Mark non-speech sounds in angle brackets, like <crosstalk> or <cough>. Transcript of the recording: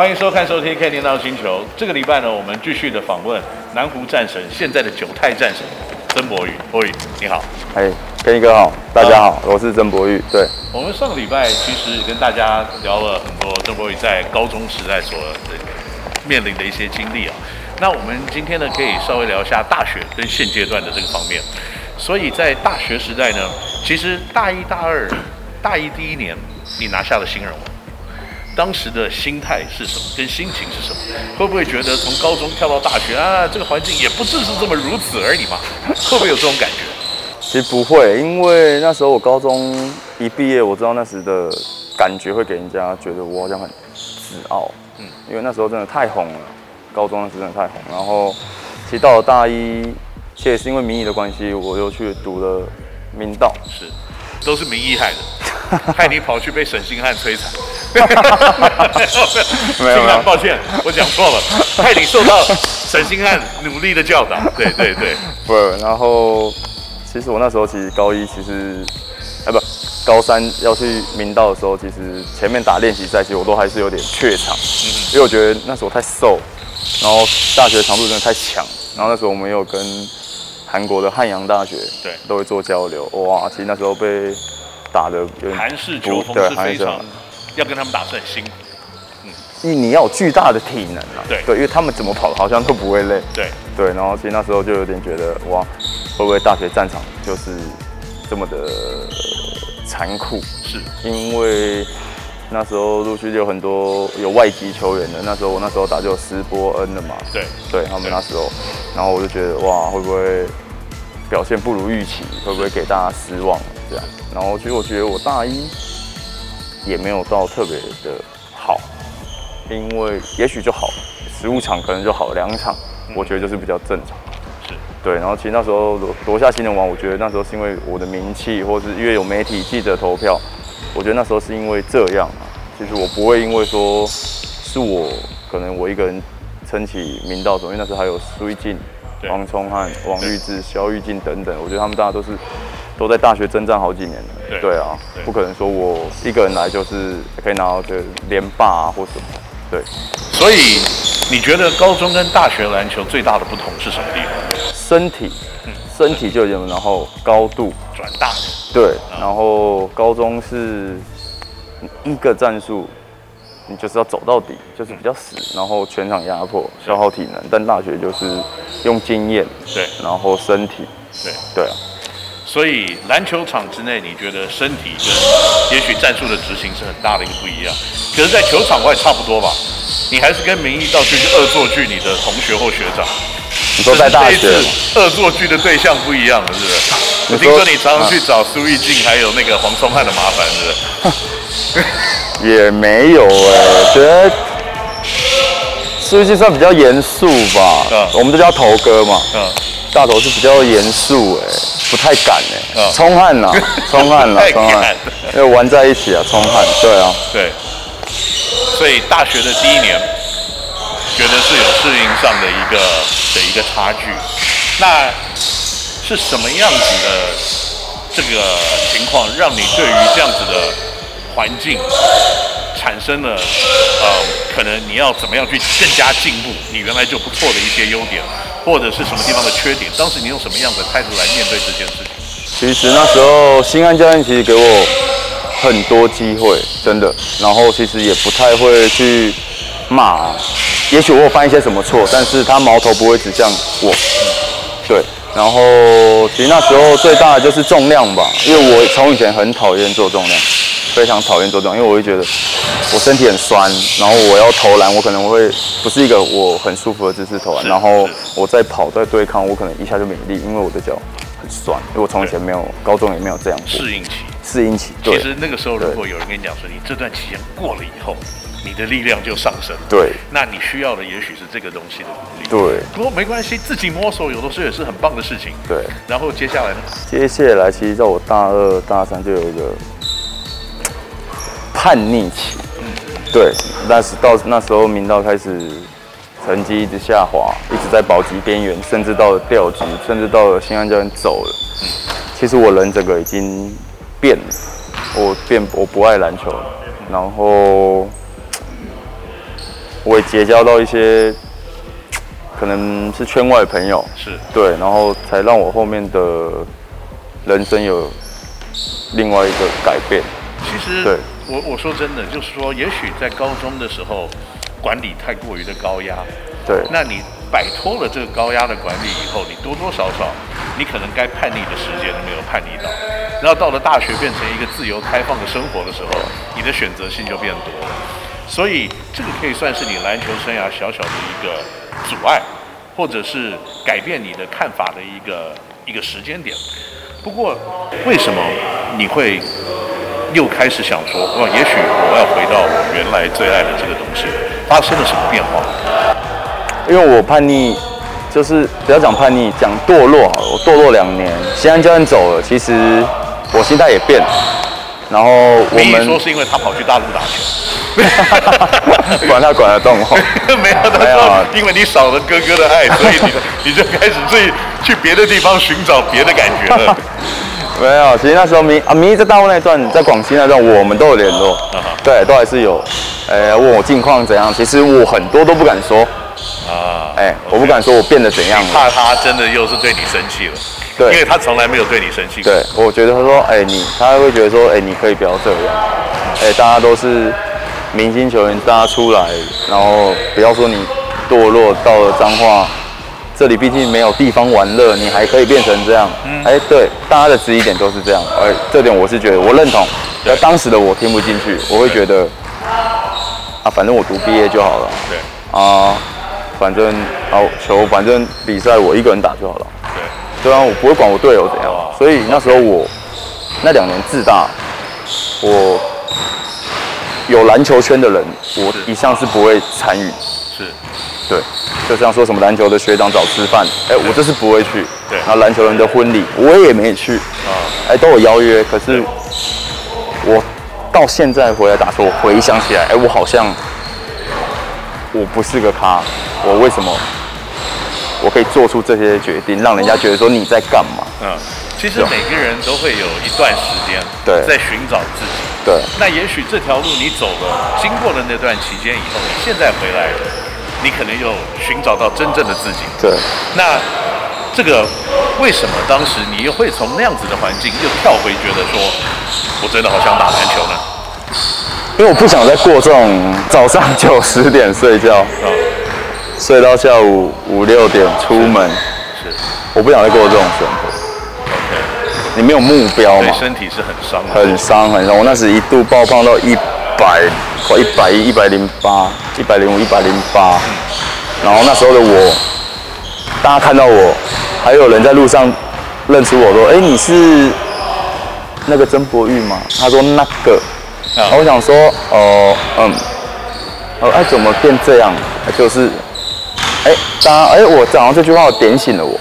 欢迎收看、收听《Ken 闹星球》。这个礼拜呢，我们继续的访问南湖战神，现在的九太战神曾博宇。博宇，你好。哎，Ken 哥好，大家好，我是曾博宇。对，我们上个礼拜其实也跟大家聊了很多曾博宇在高中时代所面临的一些经历啊。那我们今天呢，可以稍微聊一下大学跟现阶段的这个方面。所以在大学时代呢，其实大一、大二、大一第一年，你拿下了新人王。当时的心态是什么？跟心情是什么？会不会觉得从高中跳到大学啊，这个环境也不只是这么如此而已嘛？会不会有这种感觉？其实不会，因为那时候我高中一毕业，我知道那时的感觉会给人家觉得我好像很自傲。嗯，因为那时候真的太红了，高中那时真的太红。然后，其实到了大一，其实也是因为民意的关系，我又去读了明道。是，都是民谊害的，害你跑去被沈星汉摧残。<laughs> 没有，没有，<laughs> 抱歉，我讲错了。害你受到沈星汉努力的教导。对对对，<laughs> 不，然后其实我那时候其实高一其实，哎不，高三要去明道的时候，其实前面打练习赛，其实我都还是有点怯场，因为我觉得那时候太瘦，然后大学强度真的太强，然后那时候我们有跟韩国的汉阳大学对都会做交流，哇，其实那时候被。打的韩式球风是非常，要跟他们打是很辛苦。嗯，因为你要有巨大的体能啊。对对，因为他们怎么跑好像都不会累。对对，然后其实那时候就有点觉得哇，会不会大学战场就是这么的残酷？是，因为那时候陆续就有很多有外籍球员的，那时候我那时候打就有斯波恩的嘛。对对，他们那时候，然后我就觉得哇，会不会表现不如预期？会不会给大家失望？这样。然后其实我觉得我大一也没有到特别的好，因为也许就好，十五场可能就好两场，我觉得就是比较正常。是，对。然后其实那时候夺夺下新人王，我觉得那时候是因为我的名气，或是因为有媒体记者投票，我觉得那时候是因为这样啊。其实我不会因为说是我可能我一个人撑起明道总，因为那时候还有苏一静、王聪汉、王玉志、肖玉静等等，我觉得他们大家都是。都在大学征战好几年了，对，对啊对，不可能说我一个人来就是可以拿到这连霸啊或什么，对。所以你觉得高中跟大学篮球最大的不同是什么地方？身体，嗯、身体就有，然后高度转大，对。然后高中是一个战术，你就是要走到底，就是比较死，然后全场压迫，消耗体能。但大学就是用经验，对，然后身体，对，对啊。所以篮球场之内，你觉得身体跟也许战术的执行是很大的一个不一样。可是，在球场外差不多吧？你还是跟民谊道去恶作剧你的同学或学长。你说在大学，恶作剧的对象不一样了，是不是？我听说你常常去找苏玉静还有那个黄聪汉的麻烦，是不是？<laughs> 也没有哎、欸，觉得苏玉静算比较严肃吧。嗯，我们都叫头哥嘛。嗯。大头是比较严肃哎，不太敢哎、欸。聪汉呐，<laughs> 冲汗呐，冲汗，因为玩在一起啊，冲汗。对啊，对。所以大学的第一年，觉得是有适应上的一个的一个差距。那是什么样子的这个情况，让你对于这样子的环境产生了呃，可能你要怎么样去更加进步？你原来就不错的一些优点。或者是什么地方的缺点？当时你用什么样的态度来面对这件事情？其实那时候新安教练其实给我很多机会，真的。然后其实也不太会去骂，也许我有犯一些什么错，但是他矛头不会指向我。对。然后其实那时候最大的就是重量吧，因为我从以前很讨厌做重量。非常讨厌做这种，因为我会觉得我身体很酸，然后我要投篮，我可能会不是一个我很舒服的姿势投篮，然后我在跑在对抗，我可能一下就没力，因为我的脚很酸，因为我从前没有，高中也没有这样过。适应期，适应期。对。其实那个时候，如果有人跟你讲说，你这段期间过了以后，你的力量就上升。对。那你需要的也许是这个东西的努力。对。不过没关系，自己摸索有的时候也是很棒的事情。对。然后接下来呢？接下来，其实在我大二、大三就有一个。叛逆期，对，但是到那时候，明道开始成绩一直下滑，一直在保级边缘，甚至到了调级，甚至到了新安教练走了。其实我人整个已经变了，我变我不爱篮球了，然后我也结交到一些可能是圈外朋友，是对，然后才让我后面的人生有另外一个改变。其实，对我我说真的，就是说，也许在高中的时候管理太过于的高压，对，那你摆脱了这个高压的管理以后，你多多少少，你可能该叛逆的时间都没有叛逆到，然后到了大学变成一个自由开放的生活的时候，你的选择性就变多了，所以这个可以算是你篮球生涯小小的一个阻碍，或者是改变你的看法的一个一个时间点。不过，为什么你会又开始想说，哇，也许我要回到我原来最爱的这个东西，发生了什么变化？因为我叛逆，就是不要讲叛逆，讲堕落好了。我堕落两年，西安教练走了，其实我心态也变了。然后我们说是因为他跑去大陆打球，<laughs> 管他管得动哦。<laughs> 没有，没有，因为你少了哥哥的爱，所以你 <laughs> 你就开始去去别的地方寻找别的感觉了。没有，其实那时候明啊明在大陆那一段，在广西那段，我们都有联络，对，都还是有。呃，问我近况怎样，其实我很多都不敢说。啊，哎，我不敢说我变得怎样，怕他真的又是对你生气了。对，因为他从来没有对你生气过。对，我觉得他说，哎，你，他会觉得说，哎，你可以不要这样。哎，大家都是明星球员，大家出来，然后不要说你堕落到了彰化，这里毕竟没有地方玩乐，你还可以变成这样。嗯，哎，对，大家的质疑点都是这样。哎，这点我是觉得我认同。在当时的我听不进去，我会觉得，啊，反正我读毕业就好了。对。啊。反正好球，反正比赛我一个人打就好了。对，对啊，我不会管我队友怎样。所以那时候我那两年自大，我有篮球圈的人，我一向是不会参与。是，对，就像说什么篮球的学长找吃饭，哎，我就是不会去。对，然后篮球人的婚礼我也没去。啊，哎，都有邀约，可是我到现在回来打球，我回想起来，哎，我好像我不是个咖。我为什么我可以做出这些决定，让人家觉得说你在干嘛？嗯，其实每个人都会有一段时间对在寻找自己。对，那也许这条路你走了，经过了那段期间以后，你现在回来，你可能有寻找到真正的自己。对，那这个为什么当时你又会从那样子的环境又跳回，觉得说我真的好想打篮球呢？因为我不想再过这种早上九十点睡觉。嗯睡到下午五六点出门，是，我不想再过这种生活。你没有目标嘛？身体是很伤，很伤很伤。我那时一度爆胖到一百，快一百一、一百零八、一百零五、一百零八。然后那时候的我，大家看到我，还有人在路上认出我说：“哎，你是那个曾博玉吗？”他说：“那个。”然后我想说：“哦，嗯，哦，哎，怎么变这样？就是。”哎，大家，哎，我讲完这句话，我点醒了我。